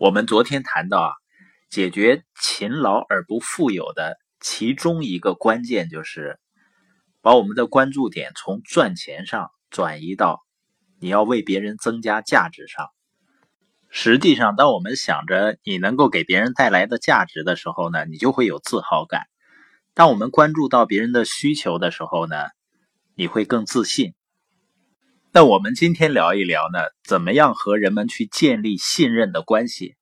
我们昨天谈到啊，解决勤劳而不富有的其中一个关键就是把我们的关注点从赚钱上转移到你要为别人增加价值上。实际上，当我们想着你能够给别人带来的价值的时候呢，你就会有自豪感；当我们关注到别人的需求的时候呢，你会更自信。那我们今天聊一聊呢，怎么样和人们去建立信任的关系？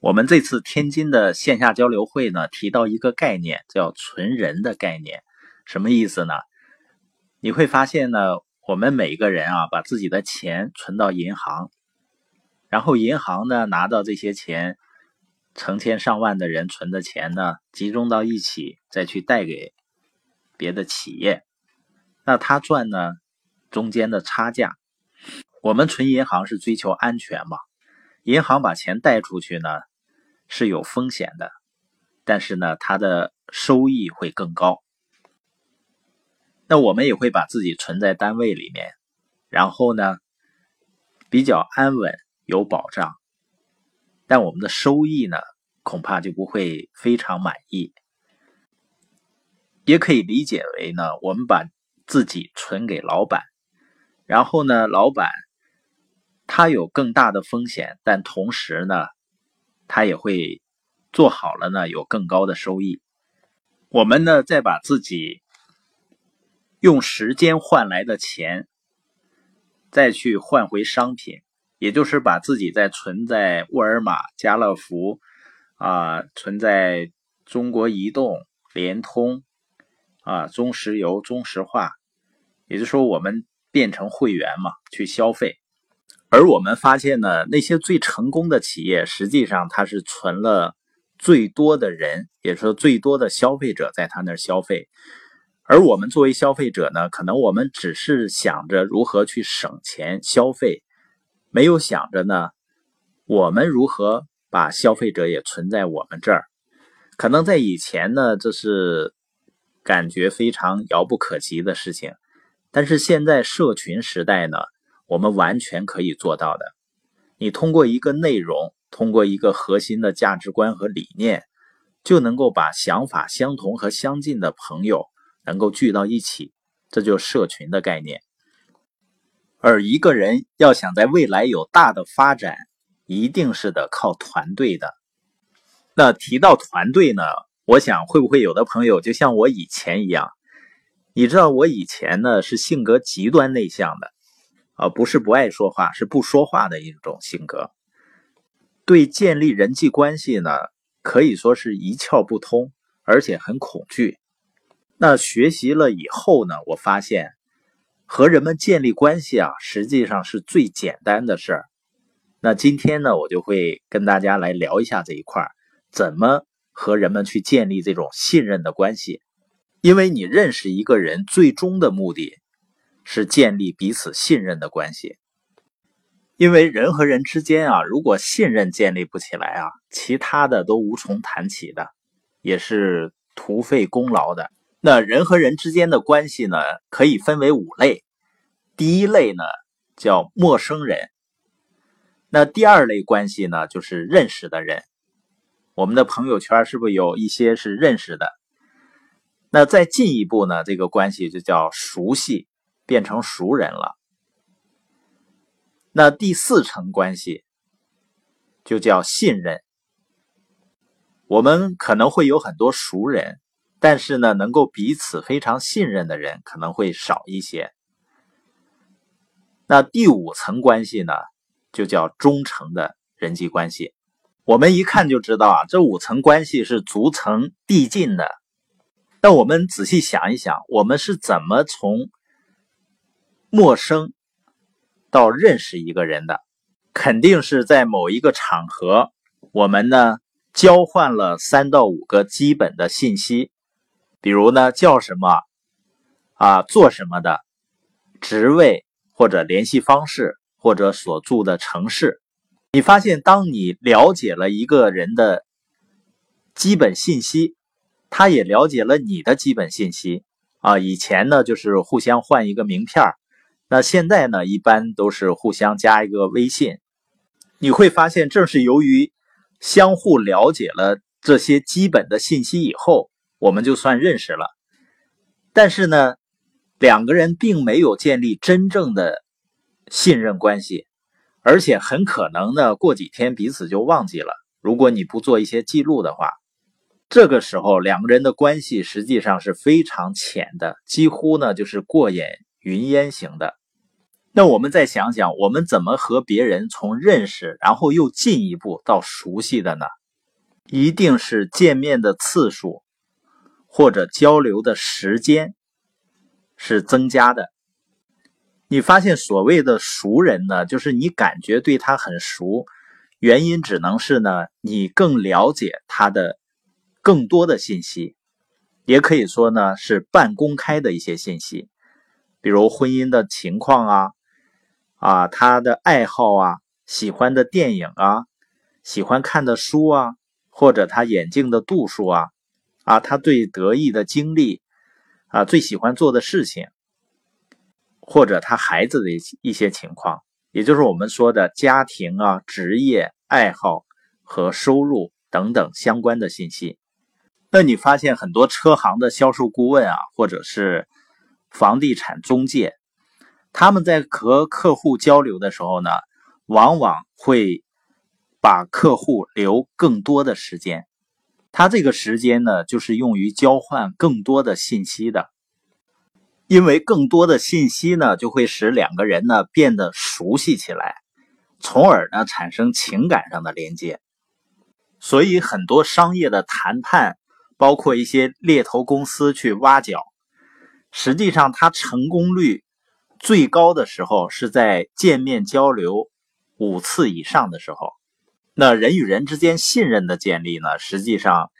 我们这次天津的线下交流会呢，提到一个概念，叫存人的概念。什么意思呢？你会发现呢，我们每个人啊，把自己的钱存到银行，然后银行呢，拿到这些钱，成千上万的人存的钱呢，集中到一起，再去贷给别的企业，那他赚呢？中间的差价，我们存银行是追求安全嘛？银行把钱贷出去呢，是有风险的，但是呢，它的收益会更高。那我们也会把自己存在单位里面，然后呢，比较安稳有保障，但我们的收益呢，恐怕就不会非常满意。也可以理解为呢，我们把自己存给老板。然后呢，老板他有更大的风险，但同时呢，他也会做好了呢，有更高的收益。我们呢，再把自己用时间换来的钱，再去换回商品，也就是把自己再存在沃尔玛、家乐福啊，存在中国移动、联通啊、中石油、中石化，也就是说我们。变成会员嘛，去消费。而我们发现呢，那些最成功的企业，实际上它是存了最多的人，也说最多的消费者在他那儿消费。而我们作为消费者呢，可能我们只是想着如何去省钱消费，没有想着呢，我们如何把消费者也存在我们这儿。可能在以前呢，这是感觉非常遥不可及的事情。但是现在社群时代呢，我们完全可以做到的。你通过一个内容，通过一个核心的价值观和理念，就能够把想法相同和相近的朋友能够聚到一起，这就是社群的概念。而一个人要想在未来有大的发展，一定是得靠团队的。那提到团队呢，我想会不会有的朋友就像我以前一样？你知道我以前呢是性格极端内向的，啊，不是不爱说话，是不说话的一种性格。对建立人际关系呢，可以说是一窍不通，而且很恐惧。那学习了以后呢，我发现和人们建立关系啊，实际上是最简单的事儿。那今天呢，我就会跟大家来聊一下这一块怎么和人们去建立这种信任的关系。因为你认识一个人，最终的目的是建立彼此信任的关系。因为人和人之间啊，如果信任建立不起来啊，其他的都无从谈起的，也是徒费功劳的。那人和人之间的关系呢，可以分为五类。第一类呢叫陌生人，那第二类关系呢就是认识的人。我们的朋友圈是不是有一些是认识的？那再进一步呢？这个关系就叫熟悉，变成熟人了。那第四层关系就叫信任。我们可能会有很多熟人，但是呢，能够彼此非常信任的人可能会少一些。那第五层关系呢，就叫忠诚的人际关系。我们一看就知道啊，这五层关系是逐层递进的。那我们仔细想一想，我们是怎么从陌生到认识一个人的？肯定是在某一个场合，我们呢交换了三到五个基本的信息，比如呢叫什么啊，做什么的，职位或者联系方式或者所住的城市。你发现，当你了解了一个人的基本信息。他也了解了你的基本信息啊，以前呢就是互相换一个名片那现在呢一般都是互相加一个微信。你会发现，正是由于相互了解了这些基本的信息以后，我们就算认识了。但是呢，两个人并没有建立真正的信任关系，而且很可能呢，过几天彼此就忘记了。如果你不做一些记录的话，这个时候两个人的关系实际上是非常浅的，几乎呢就是过眼云烟型的。那我们再想想，我们怎么和别人从认识，然后又进一步到熟悉的呢？一定是见面的次数或者交流的时间是增加的。你发现所谓的熟人呢，就是你感觉对他很熟，原因只能是呢，你更了解他的更多的信息，也可以说呢是半公开的一些信息，比如婚姻的情况啊。啊，他的爱好啊，喜欢的电影啊，喜欢看的书啊，或者他眼镜的度数啊，啊，他最得意的经历啊，最喜欢做的事情，或者他孩子的一些情况，也就是我们说的家庭啊、职业、爱好和收入等等相关的信息。那你发现很多车行的销售顾问啊，或者是房地产中介。他们在和客户交流的时候呢，往往会把客户留更多的时间。他这个时间呢，就是用于交换更多的信息的。因为更多的信息呢，就会使两个人呢变得熟悉起来，从而呢产生情感上的连接。所以很多商业的谈判，包括一些猎头公司去挖角，实际上它成功率。最高的时候是在见面交流五次以上的时候，那人与人之间信任的建立呢，实际上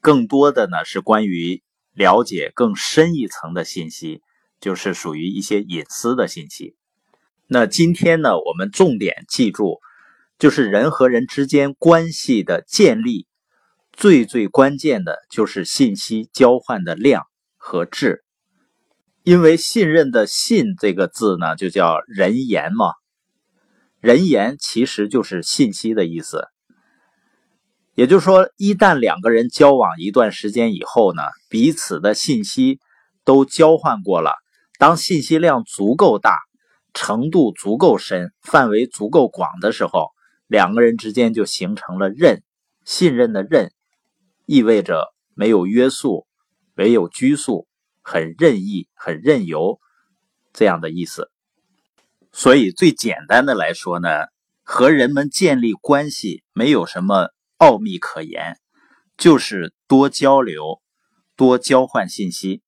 更多的呢是关于了解更深一层的信息，就是属于一些隐私的信息。那今天呢，我们重点记住，就是人和人之间关系的建立，最最关键的就是信息交换的量和质。因为信任的“信”这个字呢，就叫人言嘛。人言其实就是信息的意思。也就是说，一旦两个人交往一段时间以后呢，彼此的信息都交换过了，当信息量足够大、程度足够深、范围足够广的时候，两个人之间就形成了任信任的任，意味着没有约束，没有拘束。很任意、很任由这样的意思，所以最简单的来说呢，和人们建立关系没有什么奥秘可言，就是多交流、多交换信息。